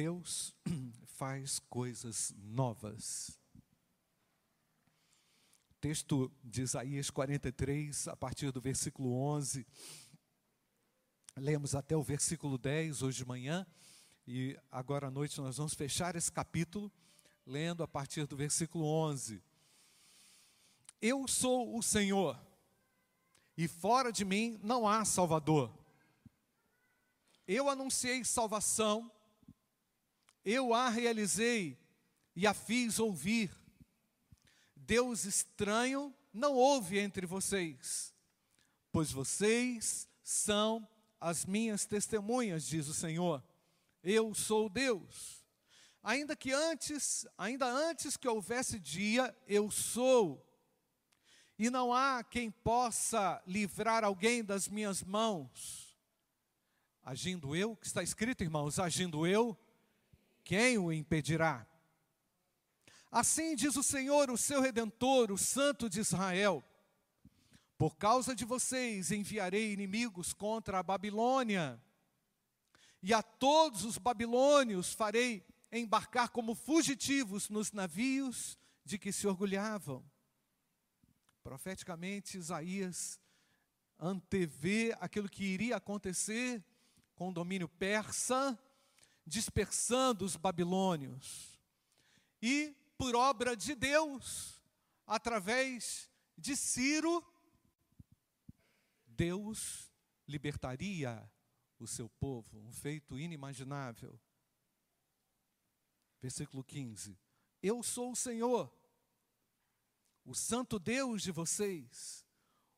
Deus faz coisas novas. Texto de Isaías 43, a partir do versículo 11. Lemos até o versículo 10 hoje de manhã. E agora à noite nós vamos fechar esse capítulo, lendo a partir do versículo 11. Eu sou o Senhor, e fora de mim não há Salvador. Eu anunciei salvação, eu a realizei e a fiz ouvir. Deus estranho não houve entre vocês, pois vocês são as minhas testemunhas, diz o Senhor. Eu sou Deus. Ainda que antes, ainda antes que houvesse dia, eu sou. E não há quem possa livrar alguém das minhas mãos. Agindo eu, que está escrito, irmãos, agindo eu, quem o impedirá? Assim diz o Senhor, o seu redentor, o Santo de Israel: Por causa de vocês enviarei inimigos contra a Babilônia, e a todos os babilônios farei embarcar como fugitivos nos navios de que se orgulhavam. Profeticamente, Isaías antevê aquilo que iria acontecer com o domínio persa, dispersando os babilônios. E, por obra de Deus, através de Ciro, Deus libertaria o seu povo, um feito inimaginável. Versículo 15: Eu sou o Senhor, o Santo Deus de vocês,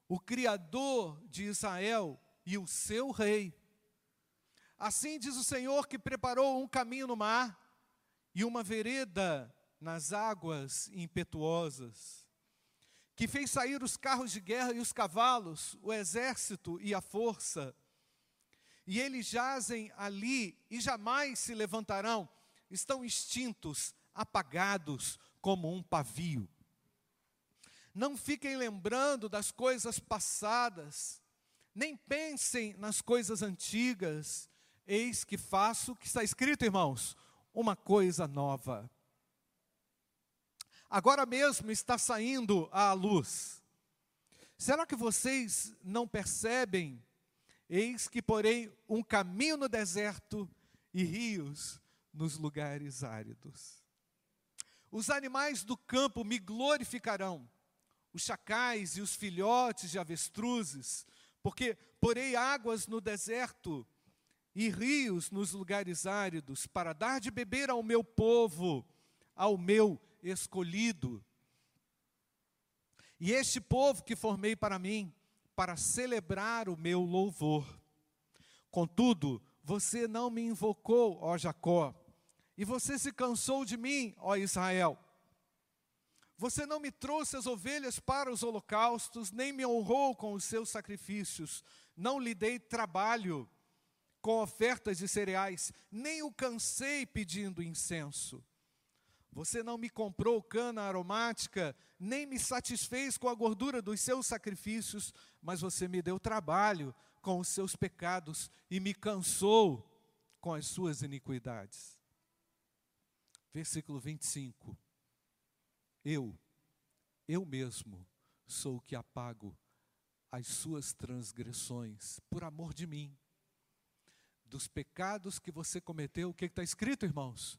o Criador de Israel e o seu Rei. Assim diz o Senhor que preparou um caminho no mar e uma vereda nas águas impetuosas, que fez sair os carros de guerra e os cavalos, o exército e a força. E eles jazem ali e jamais se levantarão, estão extintos, apagados como um pavio. Não fiquem lembrando das coisas passadas, nem pensem nas coisas antigas, Eis que faço, que está escrito, irmãos, uma coisa nova. Agora mesmo está saindo à luz. Será que vocês não percebem? Eis que porém um caminho no deserto e rios nos lugares áridos. Os animais do campo me glorificarão, os chacais e os filhotes de avestruzes, porque porei águas no deserto e rios nos lugares áridos, para dar de beber ao meu povo, ao meu escolhido. E este povo que formei para mim, para celebrar o meu louvor. Contudo, você não me invocou, ó Jacó, e você se cansou de mim, ó Israel. Você não me trouxe as ovelhas para os holocaustos, nem me honrou com os seus sacrifícios. Não lhe dei trabalho com ofertas de cereais, nem o cansei pedindo incenso. Você não me comprou cana aromática, nem me satisfez com a gordura dos seus sacrifícios, mas você me deu trabalho com os seus pecados e me cansou com as suas iniquidades. Versículo 25. Eu, eu mesmo, sou o que apago as suas transgressões por amor de mim dos pecados que você cometeu, o que está escrito, irmãos?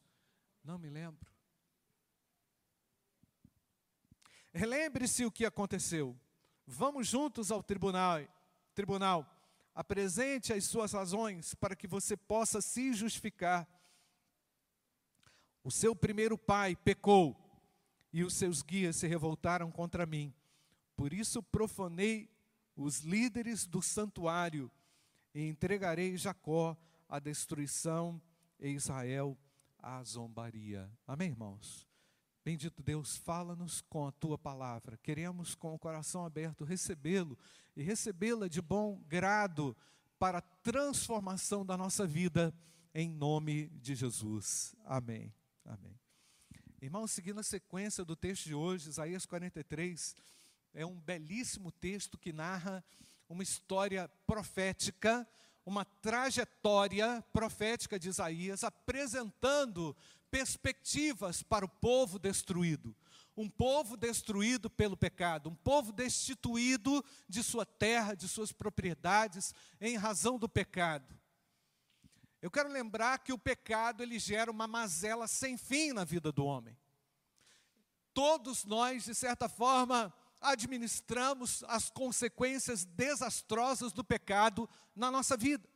Não me lembro. Relembre-se o que aconteceu. Vamos juntos ao tribunal. Tribunal, apresente as suas razões para que você possa se justificar. O seu primeiro pai pecou e os seus guias se revoltaram contra mim. Por isso profanei os líderes do santuário e entregarei Jacó à destruição e Israel à zombaria. Amém, irmãos? Bendito Deus, fala-nos com a tua palavra. Queremos, com o coração aberto, recebê-lo e recebê-la de bom grado para a transformação da nossa vida, em nome de Jesus. Amém. Amém. Irmãos, seguindo a sequência do texto de hoje, Isaías 43, é um belíssimo texto que narra uma história profética, uma trajetória profética de Isaías apresentando perspectivas para o povo destruído. Um povo destruído pelo pecado, um povo destituído de sua terra, de suas propriedades, em razão do pecado. Eu quero lembrar que o pecado ele gera uma mazela sem fim na vida do homem. Todos nós, de certa forma, administramos as consequências desastrosas do pecado na nossa vida.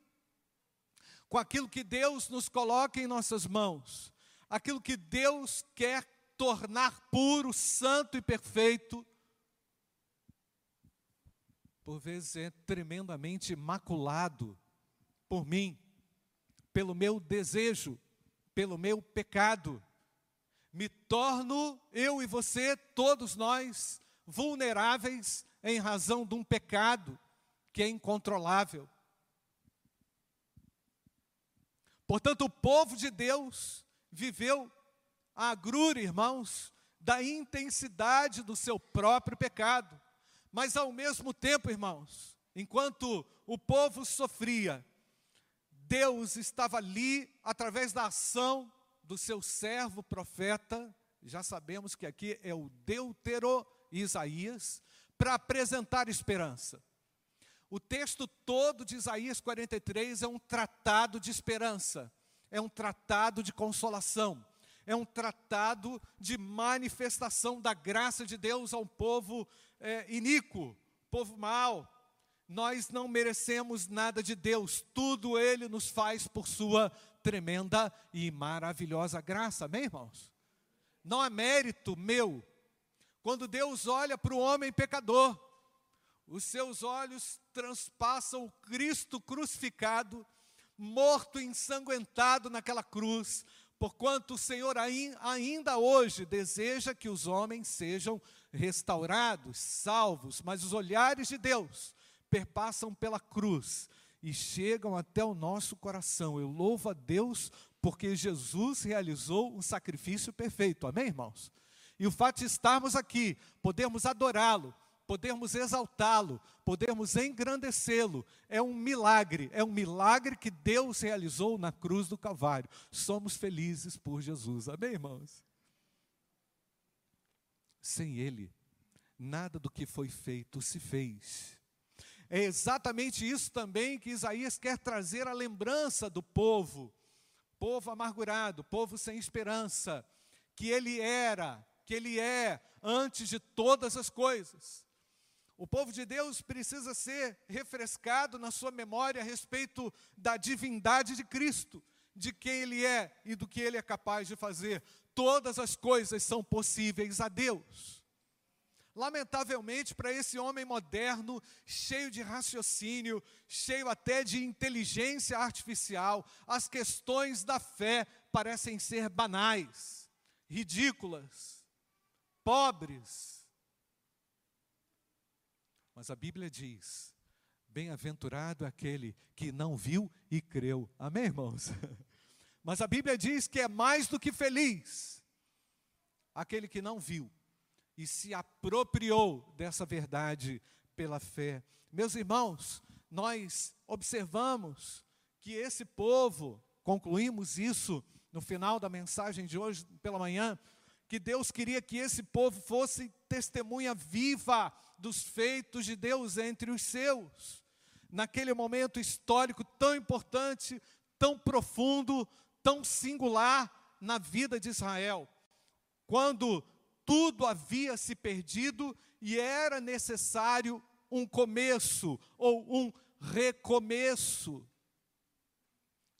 Com aquilo que Deus nos coloca em nossas mãos, aquilo que Deus quer tornar puro, santo e perfeito, por vezes é tremendamente maculado por mim, pelo meu desejo, pelo meu pecado. Me torno, eu e você, todos nós, vulneráveis em razão de um pecado que é incontrolável. Portanto, o povo de Deus viveu a agrura, irmãos, da intensidade do seu próprio pecado. Mas ao mesmo tempo, irmãos, enquanto o povo sofria, Deus estava ali através da ação do seu servo profeta, já sabemos que aqui é o Deutero Isaías, para apresentar esperança. O texto todo de Isaías 43 é um tratado de esperança, é um tratado de consolação, é um tratado de manifestação da graça de Deus ao povo é, iníquo, povo mau. Nós não merecemos nada de Deus, tudo Ele nos faz por Sua tremenda e maravilhosa graça, amém, irmãos? Não é mérito meu, quando Deus olha para o homem pecador, os seus olhos transpassam o Cristo crucificado, morto e ensanguentado naquela cruz, porquanto o Senhor ainda hoje deseja que os homens sejam restaurados, salvos, mas os olhares de Deus perpassam pela cruz e chegam até o nosso coração. Eu louvo a Deus porque Jesus realizou um sacrifício perfeito. Amém, irmãos? E o fato de estarmos aqui, podermos adorá-lo, podermos exaltá-lo, podermos engrandecê-lo, é um milagre, é um milagre que Deus realizou na cruz do Calvário. Somos felizes por Jesus, amém, irmãos? Sem Ele, nada do que foi feito se fez. É exatamente isso também que Isaías quer trazer a lembrança do povo, povo amargurado, povo sem esperança, que ele era, que Ele é antes de todas as coisas. O povo de Deus precisa ser refrescado na sua memória a respeito da divindade de Cristo, de quem Ele é e do que Ele é capaz de fazer. Todas as coisas são possíveis a Deus. Lamentavelmente, para esse homem moderno, cheio de raciocínio, cheio até de inteligência artificial, as questões da fé parecem ser banais, ridículas pobres. Mas a Bíblia diz: bem-aventurado aquele que não viu e creu. Amém, irmãos? Mas a Bíblia diz que é mais do que feliz aquele que não viu e se apropriou dessa verdade pela fé. Meus irmãos, nós observamos que esse povo, concluímos isso no final da mensagem de hoje pela manhã, que Deus queria que esse povo fosse testemunha viva dos feitos de Deus entre os seus. Naquele momento histórico tão importante, tão profundo, tão singular na vida de Israel, quando tudo havia se perdido e era necessário um começo ou um recomeço.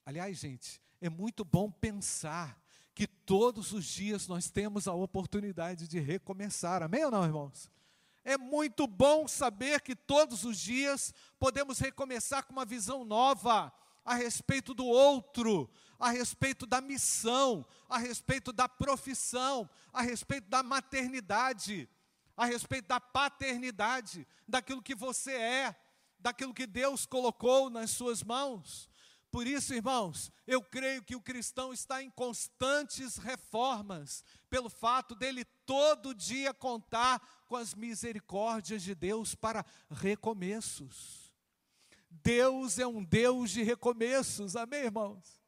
Aliás, gente, é muito bom pensar que todos os dias nós temos a oportunidade de recomeçar. Amém ou não, irmãos? É muito bom saber que todos os dias podemos recomeçar com uma visão nova a respeito do outro, a respeito da missão, a respeito da profissão, a respeito da maternidade, a respeito da paternidade, daquilo que você é, daquilo que Deus colocou nas suas mãos. Por isso, irmãos, eu creio que o cristão está em constantes reformas, pelo fato dele todo dia contar com as misericórdias de Deus para recomeços. Deus é um Deus de recomeços, amém, irmãos?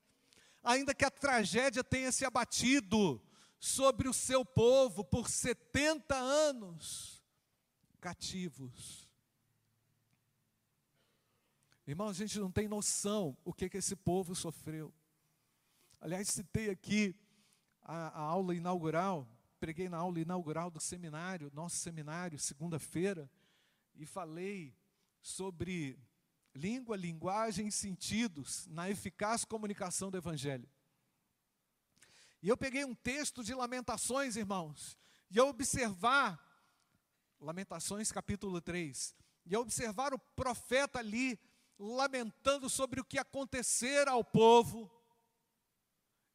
Ainda que a tragédia tenha se abatido sobre o seu povo por 70 anos cativos. Irmãos, a gente não tem noção o que, que esse povo sofreu. Aliás, citei aqui a, a aula inaugural, preguei na aula inaugural do seminário, nosso seminário, segunda-feira, e falei sobre língua, linguagem e sentidos na eficaz comunicação do Evangelho. E eu peguei um texto de Lamentações, irmãos, e eu observar, Lamentações capítulo 3, e eu observar o profeta ali lamentando sobre o que acontecera ao povo.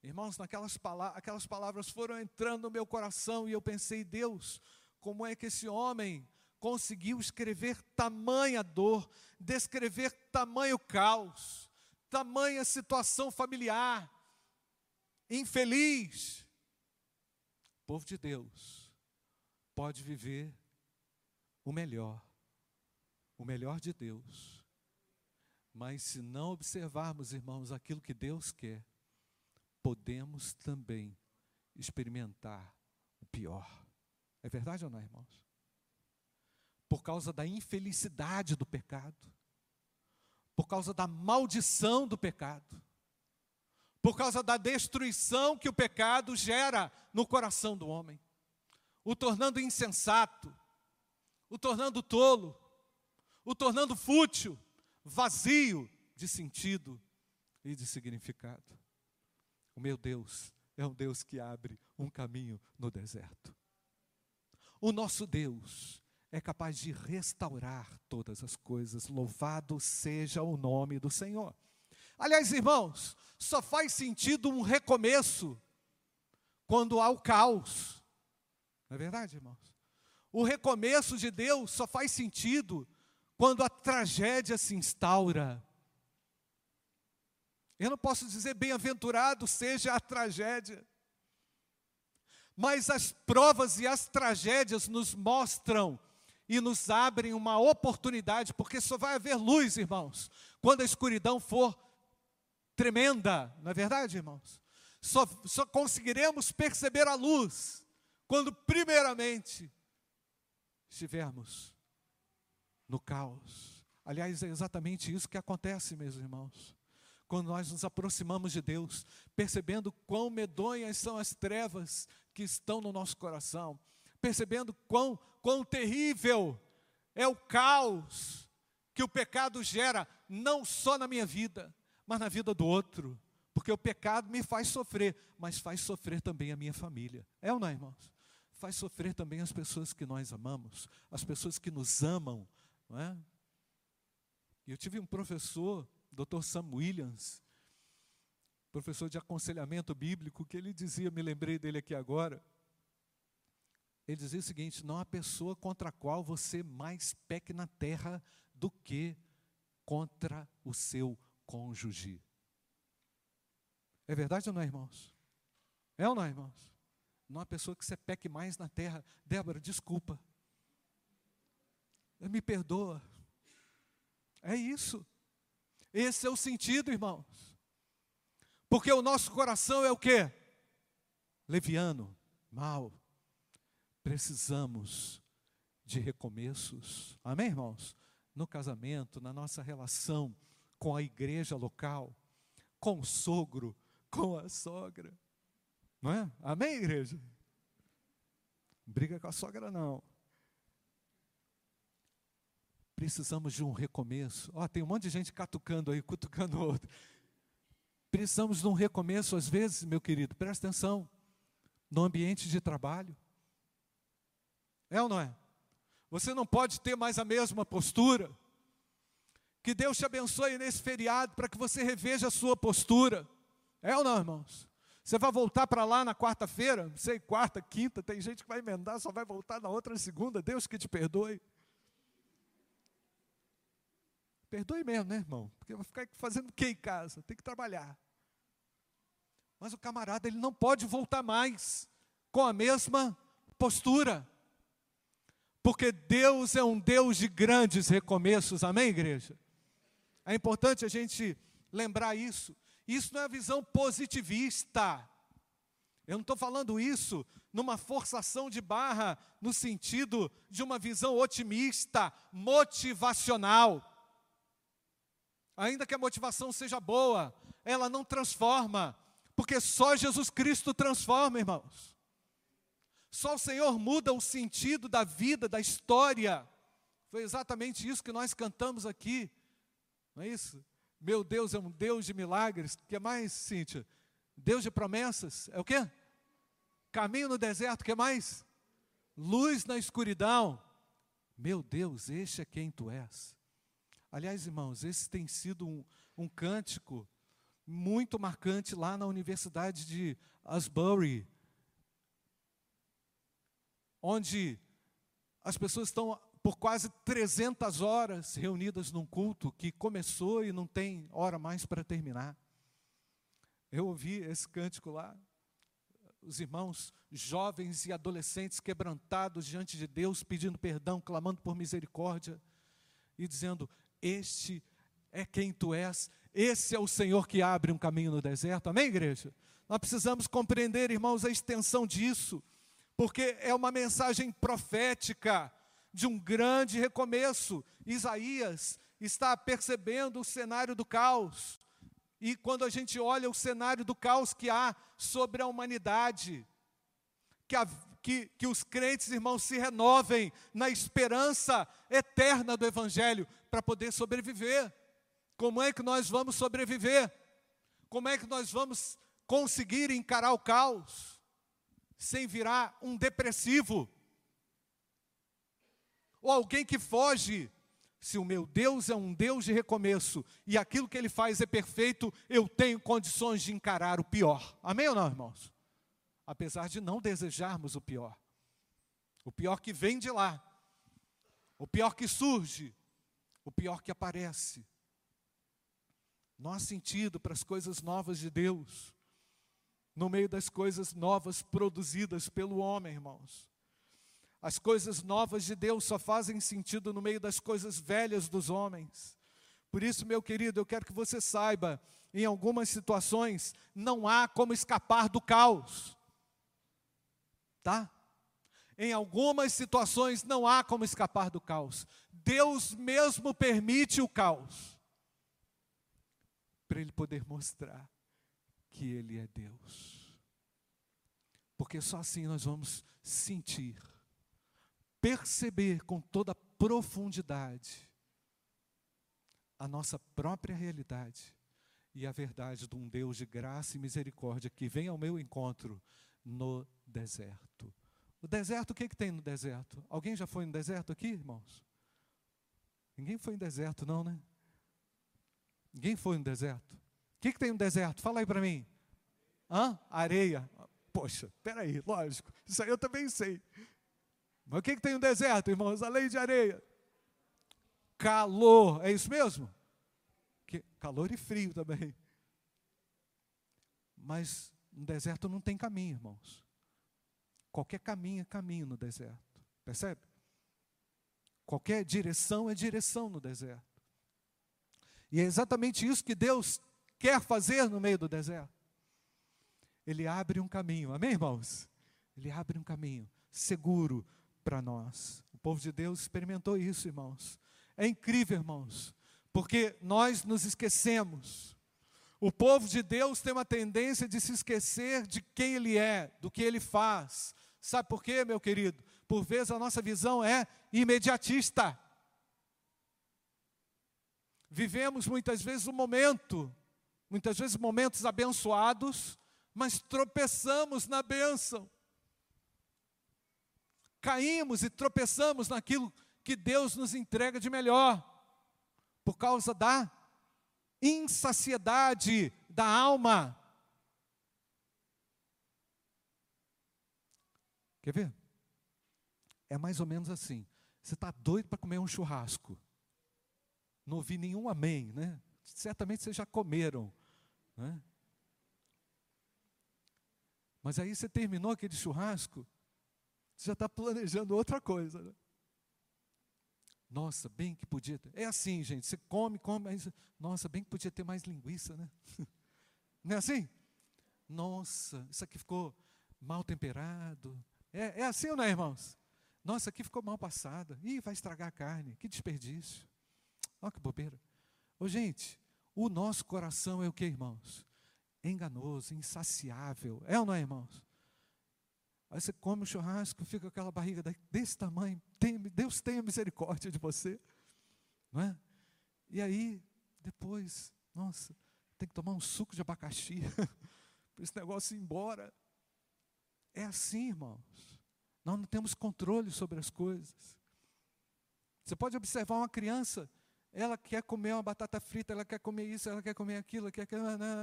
Irmãos, naquelas aquelas palavras foram entrando no meu coração e eu pensei, Deus, como é que esse homem conseguiu escrever tamanha dor, descrever tamanho caos, tamanha situação familiar, infeliz. O povo de Deus pode viver o melhor, o melhor de Deus. Mas se não observarmos, irmãos, aquilo que Deus quer, podemos também experimentar o pior. É verdade ou não, irmãos? por causa da infelicidade do pecado, por causa da maldição do pecado, por causa da destruição que o pecado gera no coração do homem, o tornando insensato, o tornando tolo, o tornando fútil, vazio de sentido e de significado. O meu Deus é um Deus que abre um caminho no deserto. O nosso Deus é capaz de restaurar todas as coisas. Louvado seja o nome do Senhor. Aliás, irmãos, só faz sentido um recomeço quando há o caos. Não é verdade, irmãos? O recomeço de Deus só faz sentido quando a tragédia se instaura. Eu não posso dizer bem-aventurado seja a tragédia, mas as provas e as tragédias nos mostram e nos abrem uma oportunidade, porque só vai haver luz, irmãos, quando a escuridão for tremenda, não é verdade, irmãos? Só, só conseguiremos perceber a luz quando, primeiramente, estivermos no caos. Aliás, é exatamente isso que acontece, meus irmãos. Quando nós nos aproximamos de Deus, percebendo quão medonhas são as trevas que estão no nosso coração, percebendo quão, quão terrível é o caos que o pecado gera, não só na minha vida, mas na vida do outro. Porque o pecado me faz sofrer, mas faz sofrer também a minha família. É ou não, irmãos? Faz sofrer também as pessoas que nós amamos, as pessoas que nos amam, não é? Eu tive um professor, Dr. Sam Williams, professor de aconselhamento bíblico, que ele dizia, me lembrei dele aqui agora, ele dizia o seguinte: não há pessoa contra a qual você mais peque na terra do que contra o seu cônjuge. É verdade ou não, irmãos? É ou não, irmãos? Não há pessoa que você peque mais na terra. Débora, desculpa. Me perdoa. É isso. Esse é o sentido, irmãos. Porque o nosso coração é o quê? Leviano, mal, precisamos de recomeços. Amém, irmãos? No casamento, na nossa relação com a igreja local, com o sogro, com a sogra. Não é? Amém, igreja? Briga com a sogra, não. Precisamos de um recomeço. Ó, oh, tem um monte de gente catucando aí, cutucando outro. Precisamos de um recomeço, às vezes, meu querido, presta atenção, no ambiente de trabalho. É ou não é? Você não pode ter mais a mesma postura. Que Deus te abençoe nesse feriado para que você reveja a sua postura. É ou não, irmãos? Você vai voltar para lá na quarta-feira, não sei, quarta, quinta, tem gente que vai emendar, só vai voltar na outra segunda. Deus que te perdoe. Perdoe mesmo, né, irmão? Porque vai ficar fazendo o que em casa? Tem que trabalhar. Mas o camarada, ele não pode voltar mais com a mesma postura. Porque Deus é um Deus de grandes recomeços, amém, igreja? É importante a gente lembrar isso. Isso não é visão positivista. Eu não estou falando isso numa forçação de barra, no sentido de uma visão otimista, motivacional. Ainda que a motivação seja boa, ela não transforma, porque só Jesus Cristo transforma, irmãos. Só o Senhor muda o sentido da vida, da história. Foi exatamente isso que nós cantamos aqui, não é isso? Meu Deus é um Deus de milagres. O que mais, Cíntia? Deus de promessas, é o quê? Caminho no deserto, o que mais? Luz na escuridão. Meu Deus, este é quem tu és. Aliás, irmãos, esse tem sido um, um cântico muito marcante lá na Universidade de Asbury, onde as pessoas estão por quase 300 horas reunidas num culto que começou e não tem hora mais para terminar. Eu ouvi esse cântico lá, os irmãos jovens e adolescentes quebrantados diante de Deus, pedindo perdão, clamando por misericórdia e dizendo: Este é quem tu és, esse é o Senhor que abre um caminho no deserto. Amém, igreja? Nós precisamos compreender, irmãos, a extensão disso, porque é uma mensagem profética de um grande recomeço. Isaías está percebendo o cenário do caos, e quando a gente olha o cenário do caos que há sobre a humanidade, que, a, que, que os crentes, irmãos, se renovem na esperança eterna do Evangelho para poder sobreviver. Como é que nós vamos sobreviver? Como é que nós vamos conseguir encarar o caos sem virar um depressivo? Ou alguém que foge se o meu Deus é um Deus de recomeço e aquilo que ele faz é perfeito, eu tenho condições de encarar o pior. Amém ou não, irmãos? Apesar de não desejarmos o pior. O pior que vem de lá. O pior que surge. O pior que aparece. Não há sentido para as coisas novas de Deus. No meio das coisas novas produzidas pelo homem, irmãos. As coisas novas de Deus só fazem sentido no meio das coisas velhas dos homens. Por isso, meu querido, eu quero que você saiba, em algumas situações não há como escapar do caos. Tá? Em algumas situações não há como escapar do caos. Deus mesmo permite o caos para ele poder mostrar que ele é Deus. Porque só assim nós vamos sentir perceber com toda profundidade a nossa própria realidade e a verdade de um Deus de graça e misericórdia que vem ao meu encontro no deserto. O deserto, o que, que tem no deserto? Alguém já foi no deserto aqui, irmãos? Ninguém foi no deserto, não, né? Ninguém foi no deserto. O que, que tem no deserto? Fala aí para mim. Hã? Areia. Poxa, peraí, lógico. Isso aí eu também sei. Mas o que, que tem no deserto, irmãos? A lei de areia. Calor, é isso mesmo? Que, calor e frio também. Mas no deserto não tem caminho, irmãos. Qualquer caminho é caminho no deserto. Percebe? Qualquer direção é direção no deserto. E é exatamente isso que Deus quer fazer no meio do deserto. Ele abre um caminho, amém, irmãos? Ele abre um caminho seguro, para nós. O povo de Deus experimentou isso, irmãos. É incrível, irmãos, porque nós nos esquecemos. O povo de Deus tem uma tendência de se esquecer de quem ele é, do que ele faz. Sabe por quê, meu querido? Por vezes a nossa visão é imediatista. Vivemos muitas vezes um momento, muitas vezes momentos abençoados, mas tropeçamos na bênção caímos e tropeçamos naquilo que Deus nos entrega de melhor, por causa da insaciedade da alma. Quer ver? É mais ou menos assim. Você está doido para comer um churrasco. Não ouvi nenhum amém, né? Certamente vocês já comeram. Né? Mas aí você terminou aquele churrasco, você já está planejando outra coisa. Né? Nossa, bem que podia ter. É assim, gente, você come, come, mas, nossa, bem que podia ter mais linguiça, né? Não é assim? Nossa, isso aqui ficou mal temperado. É, é assim ou não é, irmãos? Nossa, aqui ficou mal passada. Ih, vai estragar a carne. Que desperdício. Olha que bobeira. Ô, gente, o nosso coração é o que, irmãos? Enganoso, insaciável. É ou não é, irmãos? Aí você come o churrasco, fica aquela barriga desse tamanho. Tem, Deus tenha misericórdia de você. Não é? E aí, depois, nossa, tem que tomar um suco de abacaxi para esse negócio ir embora. É assim, irmãos. Nós não temos controle sobre as coisas. Você pode observar uma criança, ela quer comer uma batata frita, ela quer comer isso, ela quer comer aquilo, quer,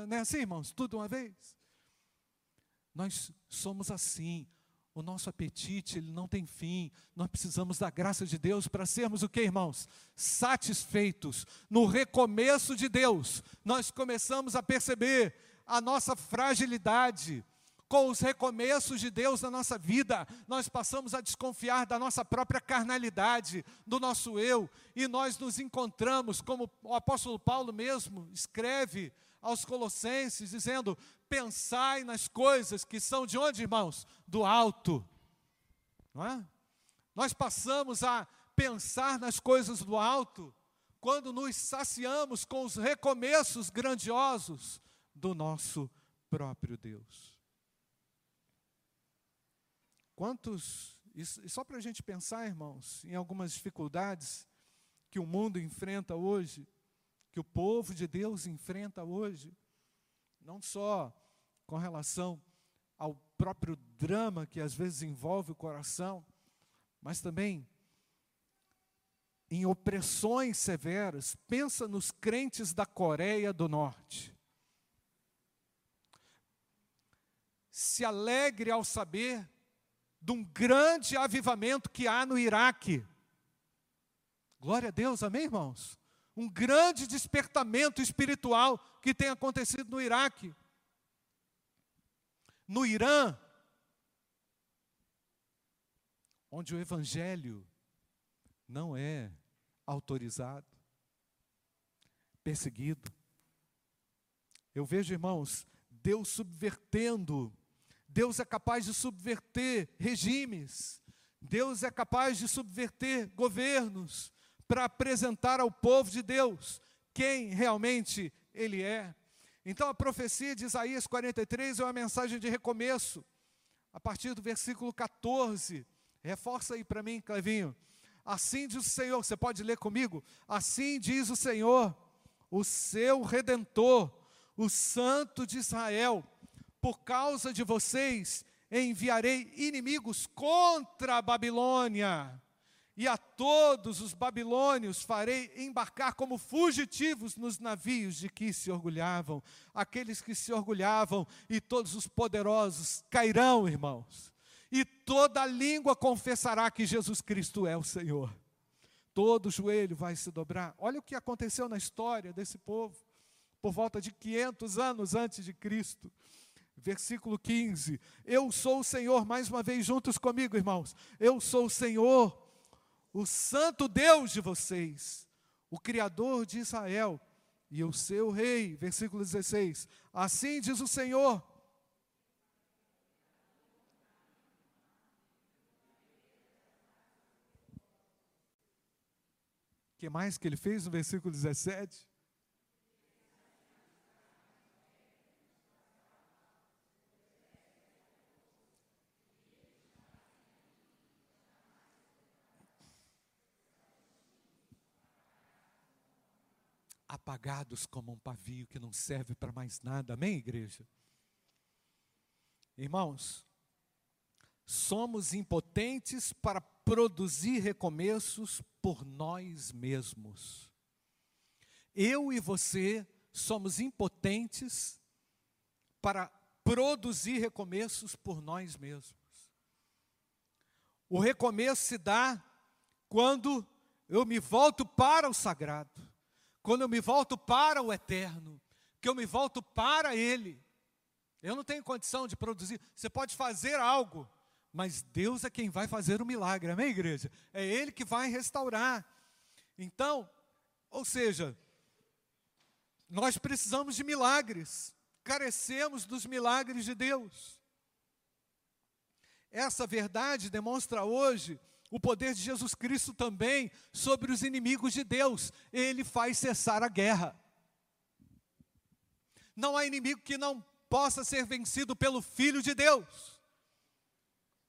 não é assim, irmãos? Tudo uma vez. Nós somos assim. O nosso apetite, ele não tem fim. Nós precisamos da graça de Deus para sermos o que, irmãos? Satisfeitos. No recomeço de Deus, nós começamos a perceber a nossa fragilidade. Com os recomeços de Deus na nossa vida, nós passamos a desconfiar da nossa própria carnalidade, do nosso eu, e nós nos encontramos, como o apóstolo Paulo mesmo escreve aos Colossenses, dizendo: pensai nas coisas que são de onde, irmãos? Do alto. Não é? Nós passamos a pensar nas coisas do alto quando nos saciamos com os recomeços grandiosos do nosso próprio Deus. Quantos, e só para a gente pensar, irmãos, em algumas dificuldades que o mundo enfrenta hoje, que o povo de Deus enfrenta hoje, não só com relação ao próprio drama que às vezes envolve o coração, mas também em opressões severas. Pensa nos crentes da Coreia do Norte. Se alegre ao saber de um grande avivamento que há no Iraque. Glória a Deus, amém, irmãos? Um grande despertamento espiritual que tem acontecido no Iraque no Irã, onde o evangelho não é autorizado, perseguido. Eu vejo, irmãos, Deus subvertendo, Deus é capaz de subverter regimes, Deus é capaz de subverter governos para apresentar ao povo de Deus quem realmente Ele é. Então a profecia de Isaías 43 é uma mensagem de recomeço. A partir do versículo 14, reforça aí para mim, Clevinho. Assim diz o Senhor, você pode ler comigo? Assim diz o Senhor, o seu redentor, o Santo de Israel, por causa de vocês enviarei inimigos contra a Babilônia e a todos os babilônios farei embarcar como fugitivos nos navios de que se orgulhavam. Aqueles que se orgulhavam e todos os poderosos cairão, irmãos. E toda língua confessará que Jesus Cristo é o Senhor. Todo joelho vai se dobrar. Olha o que aconteceu na história desse povo, por volta de 500 anos antes de Cristo. Versículo 15: Eu sou o Senhor, mais uma vez juntos comigo, irmãos. Eu sou o Senhor o santo Deus de vocês, o Criador de Israel e o seu rei. Versículo 16: Assim diz o Senhor. O que mais que ele fez no versículo 17? Apagados como um pavio que não serve para mais nada. Amém, igreja? Irmãos, somos impotentes para produzir recomeços por nós mesmos. Eu e você somos impotentes para produzir recomeços por nós mesmos. O recomeço se dá quando eu me volto para o sagrado quando eu me volto para o eterno, que eu me volto para Ele. Eu não tenho condição de produzir. Você pode fazer algo, mas Deus é quem vai fazer o milagre, amém, igreja? É Ele que vai restaurar. Então, ou seja, nós precisamos de milagres, carecemos dos milagres de Deus. Essa verdade demonstra hoje o poder de Jesus Cristo também sobre os inimigos de Deus. Ele faz cessar a guerra. Não há inimigo que não possa ser vencido pelo Filho de Deus.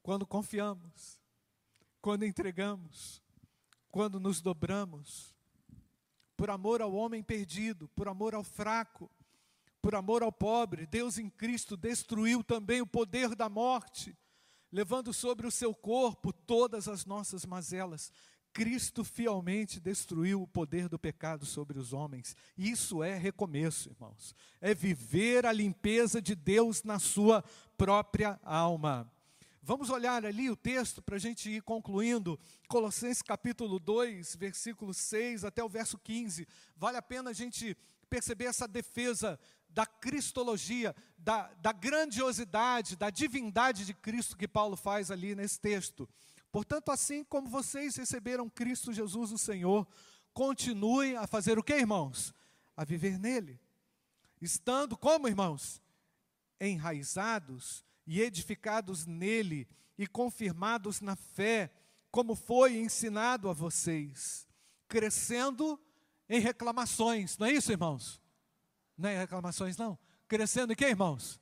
Quando confiamos, quando entregamos, quando nos dobramos, por amor ao homem perdido, por amor ao fraco, por amor ao pobre, Deus em Cristo destruiu também o poder da morte levando sobre o seu corpo todas as nossas mazelas. Cristo fielmente destruiu o poder do pecado sobre os homens. Isso é recomeço, irmãos. É viver a limpeza de Deus na sua própria alma. Vamos olhar ali o texto para a gente ir concluindo. Colossenses capítulo 2, versículo 6 até o verso 15. Vale a pena a gente perceber essa defesa da cristologia, da, da grandiosidade, da divindade de Cristo que Paulo faz ali nesse texto. Portanto, assim como vocês receberam Cristo Jesus, o Senhor, continuem a fazer o que, irmãos? A viver nele. Estando como, irmãos? Enraizados e edificados nele e confirmados na fé, como foi ensinado a vocês, crescendo em reclamações, não é isso, irmãos? Não é reclamações, não. Crescendo em quê, irmãos?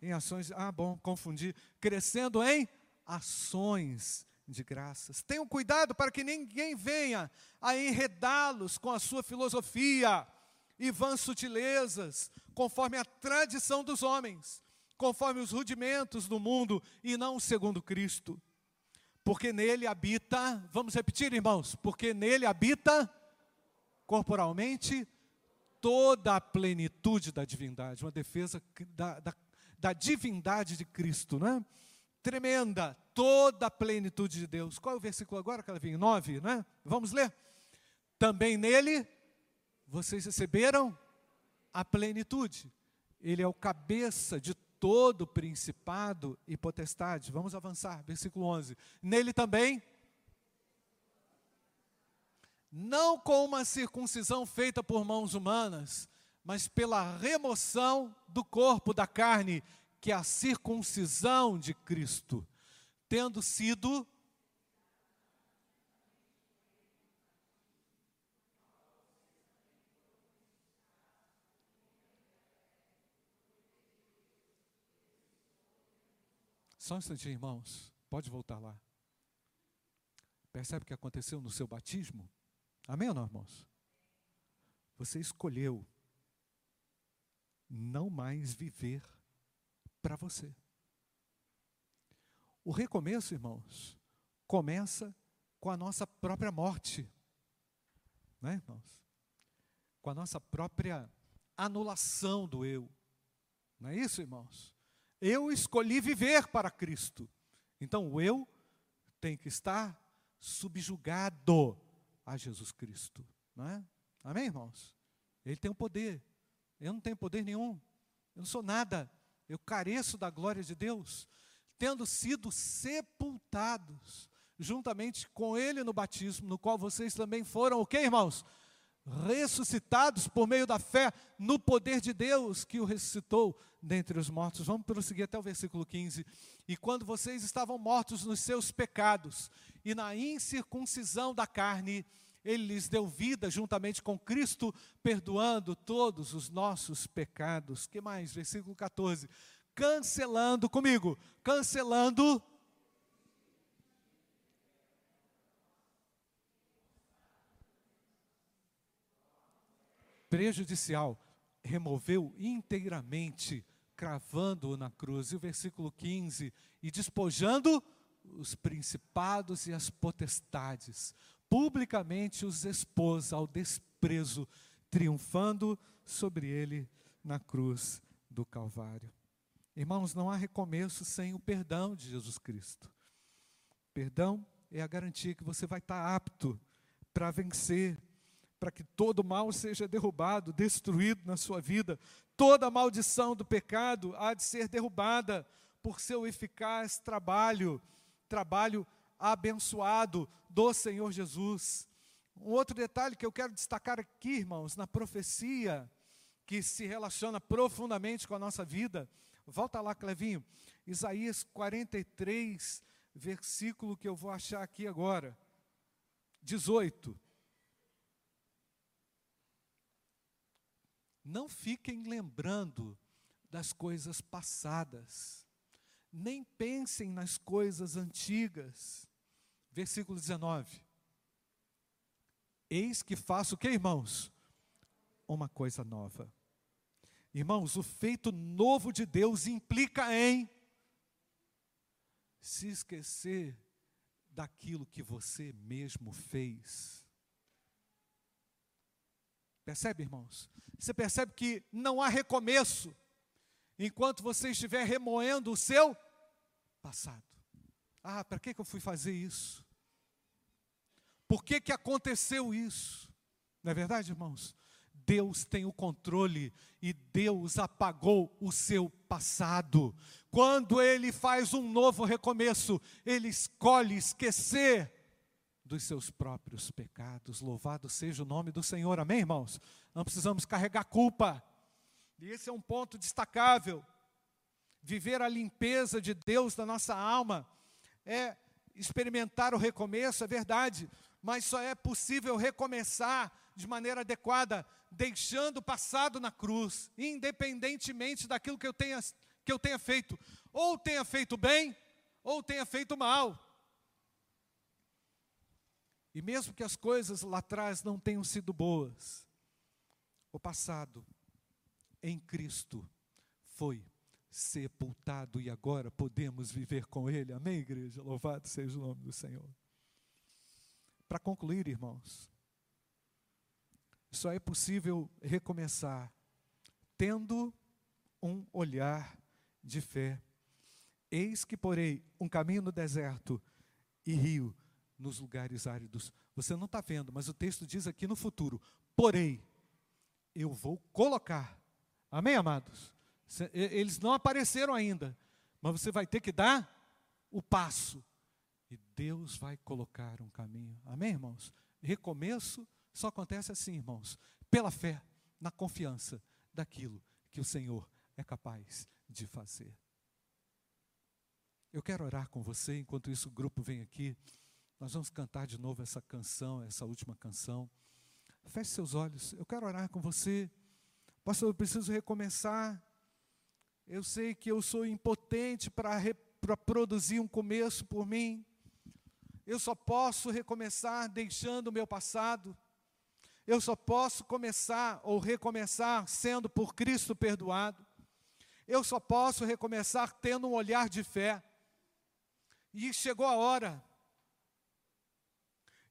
Em ações, ah, bom, confundi. Crescendo em ações de graças. Tenham cuidado para que ninguém venha a enredá-los com a sua filosofia e vãs sutilezas, conforme a tradição dos homens, conforme os rudimentos do mundo e não segundo Cristo. Porque nele habita, vamos repetir, irmãos, porque nele habita corporalmente toda a plenitude da divindade, uma defesa da, da, da divindade de Cristo, né? Tremenda, toda a plenitude de Deus. Qual é o versículo agora, Calvinho? 9, né? Vamos ler. Também nele vocês receberam a plenitude. Ele é o cabeça de todo principado e potestade. Vamos avançar, versículo 11. Nele também não com uma circuncisão feita por mãos humanas, mas pela remoção do corpo da carne, que é a circuncisão de Cristo, tendo sido Só um instantinho, irmãos. Pode voltar lá. Percebe o que aconteceu no seu batismo? Amém ou não, irmãos? Você escolheu não mais viver para você. O recomeço, irmãos, começa com a nossa própria morte, né, irmãos? Com a nossa própria anulação do eu. Não é isso, irmãos? Eu escolhi viver para Cristo. Então o eu tem que estar subjugado a Jesus Cristo. Não é? Amém, irmãos? Ele tem o um poder. Eu não tenho poder nenhum. Eu não sou nada. Eu careço da glória de Deus. Tendo sido sepultados juntamente com Ele no batismo, no qual vocês também foram, o irmãos? Ressuscitados por meio da fé no poder de Deus que o ressuscitou dentre os mortos. Vamos prosseguir até o versículo 15. E quando vocês estavam mortos nos seus pecados e na incircuncisão da carne, ele lhes deu vida juntamente com Cristo, perdoando todos os nossos pecados. Que mais? Versículo 14. Cancelando comigo, cancelando prejudicial, removeu inteiramente, cravando-o na cruz. E o versículo 15, e despojando os principados e as potestades, publicamente os expôs ao desprezo, triunfando sobre ele na cruz do Calvário. Irmãos, não há recomeço sem o perdão de Jesus Cristo. Perdão é a garantia que você vai estar apto para vencer, para que todo mal seja derrubado, destruído na sua vida. Toda maldição do pecado há de ser derrubada por seu eficaz trabalho trabalho abençoado do Senhor Jesus. Um outro detalhe que eu quero destacar aqui, irmãos, na profecia, que se relaciona profundamente com a nossa vida. Volta lá, Clevinho. Isaías 43, versículo que eu vou achar aqui agora. 18. Não fiquem lembrando das coisas passadas, nem pensem nas coisas antigas. Versículo 19. Eis que faço o que, irmãos? Uma coisa nova. Irmãos, o feito novo de Deus implica em se esquecer daquilo que você mesmo fez. Percebe, irmãos? Você percebe que não há recomeço enquanto você estiver remoendo o seu passado. Ah, para que, que eu fui fazer isso? Por que, que aconteceu isso? Não é verdade, irmãos? Deus tem o controle e Deus apagou o seu passado. Quando Ele faz um novo recomeço, Ele escolhe esquecer dos seus próprios pecados. Louvado seja o nome do Senhor, amém, irmãos? Não precisamos carregar culpa, e esse é um ponto destacável. Viver a limpeza de Deus da nossa alma é experimentar o recomeço, é verdade, mas só é possível recomeçar de maneira adequada, deixando o passado na cruz, independentemente daquilo que eu tenha, que eu tenha feito, ou tenha feito bem, ou tenha feito mal. E mesmo que as coisas lá atrás não tenham sido boas, o passado em Cristo foi sepultado e agora podemos viver com Ele. Amém, igreja? Louvado seja o nome do Senhor. Para concluir, irmãos, só é possível recomeçar tendo um olhar de fé. Eis que porei um caminho no deserto e rio nos lugares áridos. Você não está vendo, mas o texto diz aqui no futuro: porém, eu vou colocar. Amém, amados? Eles não apareceram ainda, mas você vai ter que dar o passo. E Deus vai colocar um caminho. Amém, irmãos? Recomeço só acontece assim, irmãos, pela fé, na confiança daquilo que o Senhor é capaz de fazer. Eu quero orar com você, enquanto isso o grupo vem aqui. Nós vamos cantar de novo essa canção, essa última canção. Feche seus olhos. Eu quero orar com você. Pastor, eu preciso recomeçar. Eu sei que eu sou impotente para produzir um começo por mim. Eu só posso recomeçar deixando o meu passado. Eu só posso começar ou recomeçar sendo por Cristo perdoado. Eu só posso recomeçar tendo um olhar de fé. E chegou a hora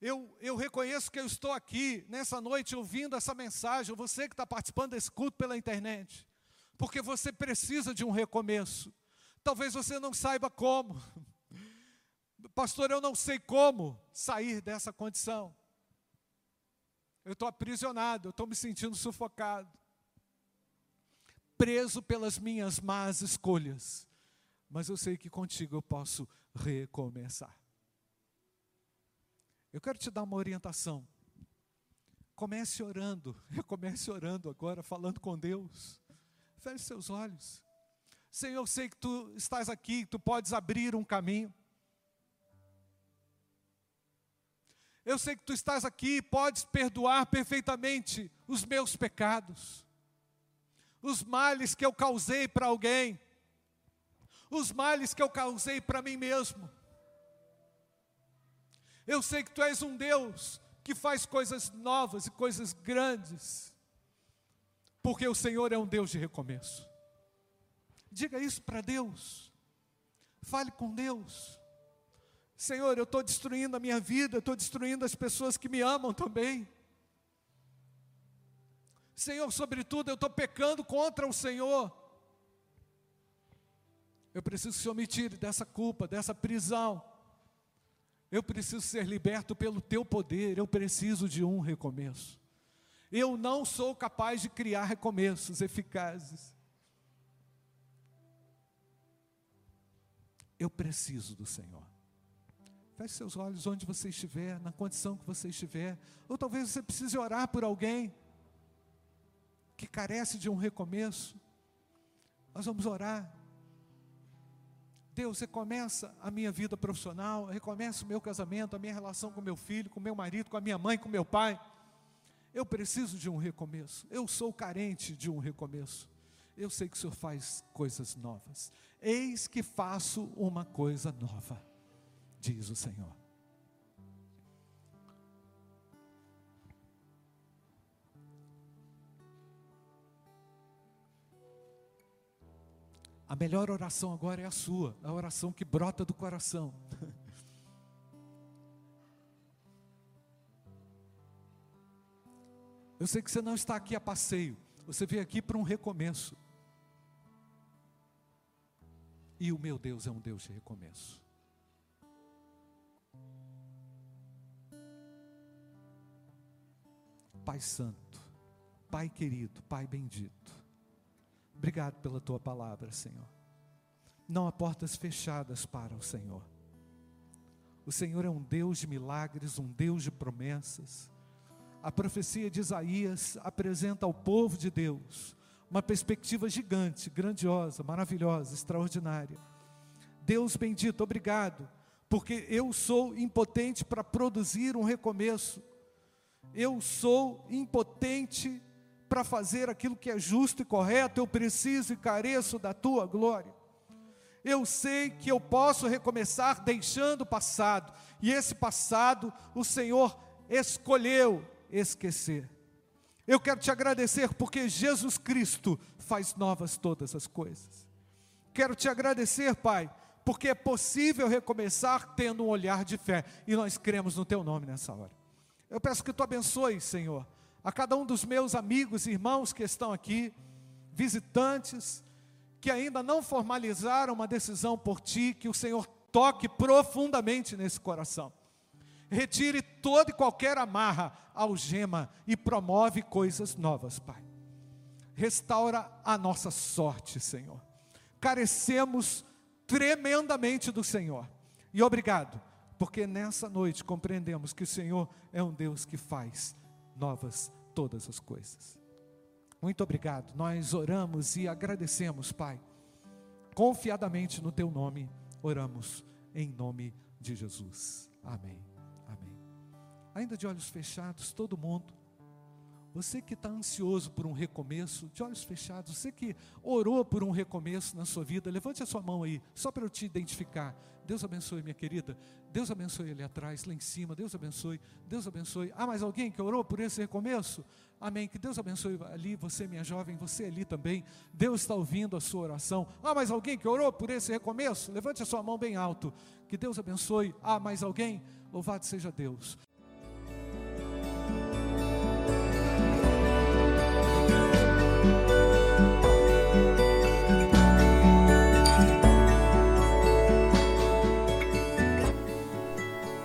eu, eu reconheço que eu estou aqui nessa noite ouvindo essa mensagem, você que está participando desse culto pela internet, porque você precisa de um recomeço. Talvez você não saiba como. Pastor, eu não sei como sair dessa condição. Eu estou aprisionado, eu estou me sentindo sufocado, preso pelas minhas más escolhas. Mas eu sei que contigo eu posso recomeçar. Eu quero te dar uma orientação. Comece orando, comece orando agora, falando com Deus. Feche seus olhos. Senhor, eu sei que tu estás aqui, tu podes abrir um caminho. Eu sei que tu estás aqui, podes perdoar perfeitamente os meus pecados, os males que eu causei para alguém, os males que eu causei para mim mesmo. Eu sei que tu és um Deus que faz coisas novas e coisas grandes, porque o Senhor é um Deus de recomeço. Diga isso para Deus, fale com Deus. Senhor, eu estou destruindo a minha vida, estou destruindo as pessoas que me amam também. Senhor, sobretudo, eu estou pecando contra o Senhor. Eu preciso que o Senhor me tire dessa culpa, dessa prisão. Eu preciso ser liberto pelo teu poder, eu preciso de um recomeço. Eu não sou capaz de criar recomeços eficazes. Eu preciso do Senhor. Feche seus olhos onde você estiver, na condição que você estiver. Ou talvez você precise orar por alguém que carece de um recomeço. Nós vamos orar. Deus, recomeça a minha vida profissional, recomeça o meu casamento, a minha relação com meu filho, com meu marido, com a minha mãe, com meu pai. Eu preciso de um recomeço. Eu sou carente de um recomeço. Eu sei que o Senhor faz coisas novas. Eis que faço uma coisa nova, diz o Senhor. A melhor oração agora é a sua, a oração que brota do coração. Eu sei que você não está aqui a passeio, você veio aqui para um recomeço. E o meu Deus é um Deus de recomeço. Pai Santo, Pai querido, Pai bendito, obrigado pela tua palavra, Senhor. Não há portas fechadas para o Senhor. O Senhor é um Deus de milagres, um Deus de promessas a profecia de Isaías apresenta ao povo de Deus uma perspectiva gigante, grandiosa, maravilhosa, extraordinária. Deus bendito, obrigado, porque eu sou impotente para produzir um recomeço. Eu sou impotente para fazer aquilo que é justo e correto, eu preciso e careço da tua glória. Eu sei que eu posso recomeçar deixando o passado, e esse passado o Senhor escolheu esquecer. Eu quero te agradecer porque Jesus Cristo faz novas todas as coisas. Quero te agradecer, Pai, porque é possível recomeçar tendo um olhar de fé e nós cremos no Teu nome nessa hora. Eu peço que Tu abençoe, Senhor, a cada um dos meus amigos e irmãos que estão aqui, visitantes, que ainda não formalizaram uma decisão por Ti, que o Senhor toque profundamente nesse coração retire toda e qualquer amarra, algema e promove coisas novas, Pai. Restaura a nossa sorte, Senhor. Carecemos tremendamente do Senhor. E obrigado, porque nessa noite compreendemos que o Senhor é um Deus que faz novas todas as coisas. Muito obrigado. Nós oramos e agradecemos, Pai. Confiadamente no teu nome, oramos em nome de Jesus. Amém ainda de olhos fechados, todo mundo. Você que está ansioso por um recomeço, de olhos fechados, você que orou por um recomeço na sua vida, levante a sua mão aí, só para eu te identificar. Deus abençoe, minha querida. Deus abençoe ali atrás, lá em cima. Deus abençoe. Deus abençoe. Ah, mais alguém que orou por esse recomeço? Amém. Que Deus abençoe ali, você, minha jovem, você ali também. Deus está ouvindo a sua oração. Ah, mais alguém que orou por esse recomeço? Levante a sua mão bem alto. Que Deus abençoe. Ah, mais alguém? Louvado seja Deus.